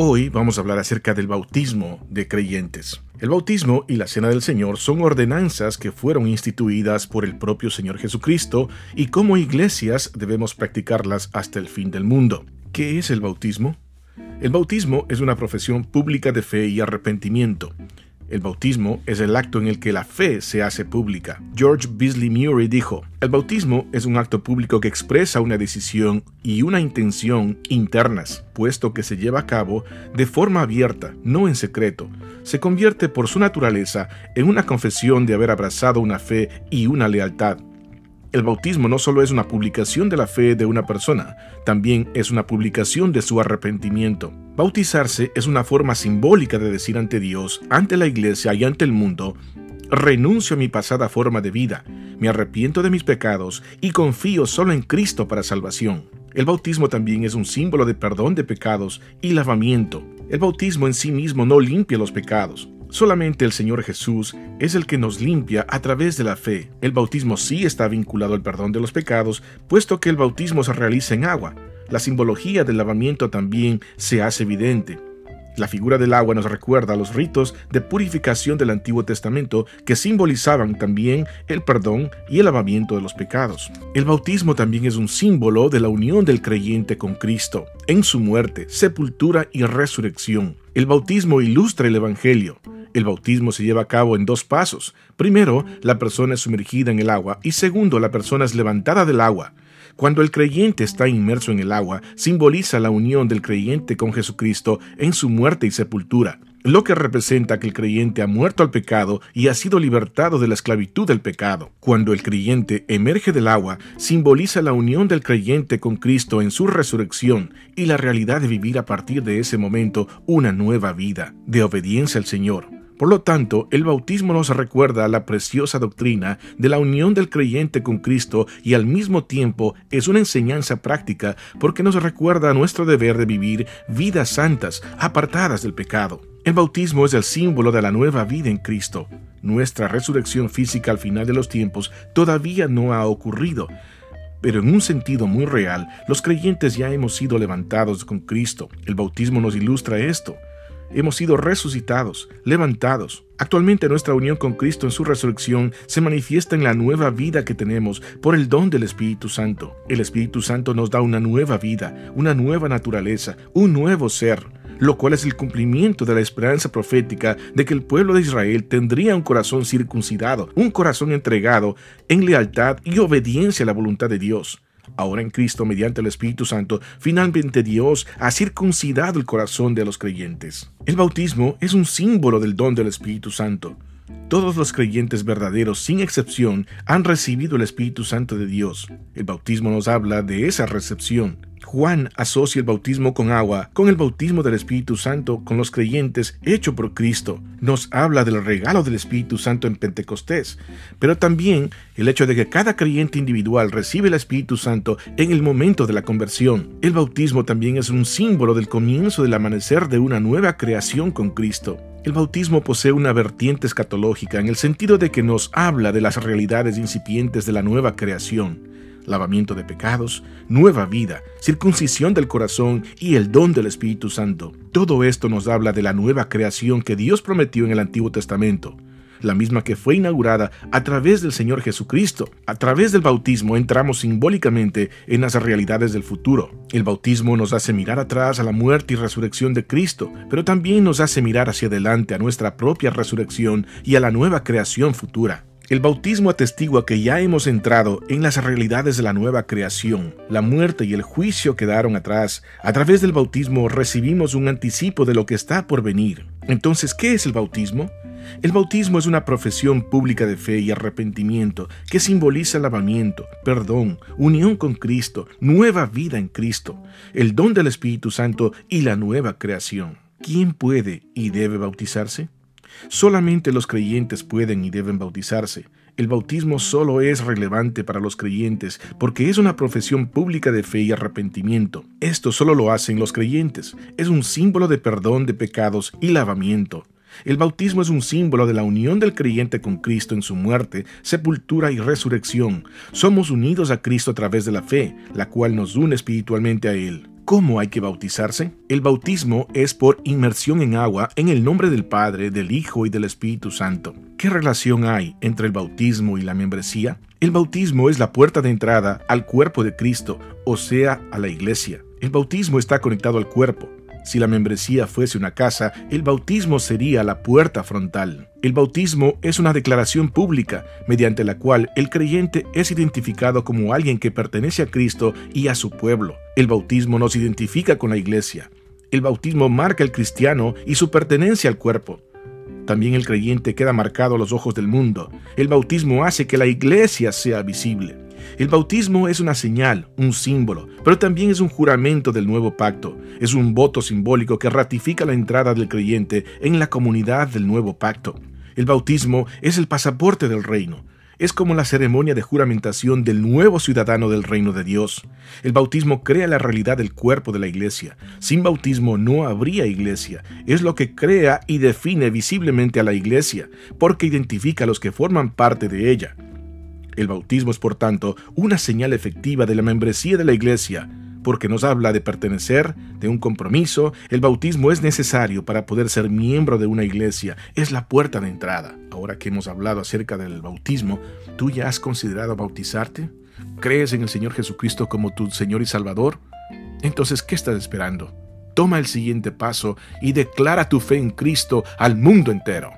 Hoy vamos a hablar acerca del bautismo de creyentes. El bautismo y la cena del Señor son ordenanzas que fueron instituidas por el propio Señor Jesucristo y como iglesias debemos practicarlas hasta el fin del mundo. ¿Qué es el bautismo? El bautismo es una profesión pública de fe y arrepentimiento. El bautismo es el acto en el que la fe se hace pública. George Beasley Murray dijo, el bautismo es un acto público que expresa una decisión y una intención internas, puesto que se lleva a cabo de forma abierta, no en secreto. Se convierte por su naturaleza en una confesión de haber abrazado una fe y una lealtad. El bautismo no solo es una publicación de la fe de una persona, también es una publicación de su arrepentimiento. Bautizarse es una forma simbólica de decir ante Dios, ante la iglesia y ante el mundo, renuncio a mi pasada forma de vida, me arrepiento de mis pecados y confío solo en Cristo para salvación. El bautismo también es un símbolo de perdón de pecados y lavamiento. El bautismo en sí mismo no limpia los pecados, Solamente el Señor Jesús es el que nos limpia a través de la fe. El bautismo sí está vinculado al perdón de los pecados, puesto que el bautismo se realiza en agua. La simbología del lavamiento también se hace evidente. La figura del agua nos recuerda a los ritos de purificación del Antiguo Testamento que simbolizaban también el perdón y el lavamiento de los pecados. El bautismo también es un símbolo de la unión del creyente con Cristo, en su muerte, sepultura y resurrección. El bautismo ilustra el Evangelio. El bautismo se lleva a cabo en dos pasos. Primero, la persona es sumergida en el agua y segundo, la persona es levantada del agua. Cuando el creyente está inmerso en el agua, simboliza la unión del creyente con Jesucristo en su muerte y sepultura, lo que representa que el creyente ha muerto al pecado y ha sido libertado de la esclavitud del pecado. Cuando el creyente emerge del agua, simboliza la unión del creyente con Cristo en su resurrección y la realidad de vivir a partir de ese momento una nueva vida de obediencia al Señor. Por lo tanto, el bautismo nos recuerda la preciosa doctrina de la unión del creyente con Cristo y al mismo tiempo es una enseñanza práctica porque nos recuerda nuestro deber de vivir vidas santas, apartadas del pecado. El bautismo es el símbolo de la nueva vida en Cristo. Nuestra resurrección física al final de los tiempos todavía no ha ocurrido, pero en un sentido muy real, los creyentes ya hemos sido levantados con Cristo. El bautismo nos ilustra esto hemos sido resucitados, levantados. Actualmente nuestra unión con Cristo en su resurrección se manifiesta en la nueva vida que tenemos por el don del Espíritu Santo. El Espíritu Santo nos da una nueva vida, una nueva naturaleza, un nuevo ser, lo cual es el cumplimiento de la esperanza profética de que el pueblo de Israel tendría un corazón circuncidado, un corazón entregado en lealtad y obediencia a la voluntad de Dios. Ahora en Cristo, mediante el Espíritu Santo, finalmente Dios ha circuncidado el corazón de los creyentes. El bautismo es un símbolo del don del Espíritu Santo. Todos los creyentes verdaderos, sin excepción, han recibido el Espíritu Santo de Dios. El bautismo nos habla de esa recepción. Juan asocia el bautismo con agua con el bautismo del Espíritu Santo con los creyentes hecho por Cristo. Nos habla del regalo del Espíritu Santo en Pentecostés, pero también el hecho de que cada creyente individual recibe el Espíritu Santo en el momento de la conversión. El bautismo también es un símbolo del comienzo del amanecer de una nueva creación con Cristo. El bautismo posee una vertiente escatológica en el sentido de que nos habla de las realidades incipientes de la nueva creación lavamiento de pecados, nueva vida, circuncisión del corazón y el don del Espíritu Santo. Todo esto nos habla de la nueva creación que Dios prometió en el Antiguo Testamento, la misma que fue inaugurada a través del Señor Jesucristo. A través del bautismo entramos simbólicamente en las realidades del futuro. El bautismo nos hace mirar atrás a la muerte y resurrección de Cristo, pero también nos hace mirar hacia adelante a nuestra propia resurrección y a la nueva creación futura. El bautismo atestigua que ya hemos entrado en las realidades de la nueva creación. La muerte y el juicio quedaron atrás. A través del bautismo recibimos un anticipo de lo que está por venir. Entonces, ¿qué es el bautismo? El bautismo es una profesión pública de fe y arrepentimiento que simboliza lavamiento, perdón, unión con Cristo, nueva vida en Cristo, el don del Espíritu Santo y la nueva creación. ¿Quién puede y debe bautizarse? Solamente los creyentes pueden y deben bautizarse. El bautismo solo es relevante para los creyentes porque es una profesión pública de fe y arrepentimiento. Esto solo lo hacen los creyentes. Es un símbolo de perdón de pecados y lavamiento. El bautismo es un símbolo de la unión del creyente con Cristo en su muerte, sepultura y resurrección. Somos unidos a Cristo a través de la fe, la cual nos une espiritualmente a Él. ¿Cómo hay que bautizarse? El bautismo es por inmersión en agua en el nombre del Padre, del Hijo y del Espíritu Santo. ¿Qué relación hay entre el bautismo y la membresía? El bautismo es la puerta de entrada al cuerpo de Cristo, o sea, a la iglesia. El bautismo está conectado al cuerpo. Si la membresía fuese una casa, el bautismo sería la puerta frontal. El bautismo es una declaración pública mediante la cual el creyente es identificado como alguien que pertenece a Cristo y a su pueblo. El bautismo nos identifica con la iglesia. El bautismo marca al cristiano y su pertenencia al cuerpo. También el creyente queda marcado a los ojos del mundo. El bautismo hace que la iglesia sea visible. El bautismo es una señal, un símbolo, pero también es un juramento del nuevo pacto. Es un voto simbólico que ratifica la entrada del creyente en la comunidad del nuevo pacto. El bautismo es el pasaporte del reino. Es como la ceremonia de juramentación del nuevo ciudadano del reino de Dios. El bautismo crea la realidad del cuerpo de la iglesia. Sin bautismo no habría iglesia. Es lo que crea y define visiblemente a la iglesia, porque identifica a los que forman parte de ella. El bautismo es, por tanto, una señal efectiva de la membresía de la Iglesia, porque nos habla de pertenecer, de un compromiso. El bautismo es necesario para poder ser miembro de una iglesia, es la puerta de entrada. Ahora que hemos hablado acerca del bautismo, ¿tú ya has considerado bautizarte? ¿Crees en el Señor Jesucristo como tu Señor y Salvador? Entonces, ¿qué estás esperando? Toma el siguiente paso y declara tu fe en Cristo al mundo entero.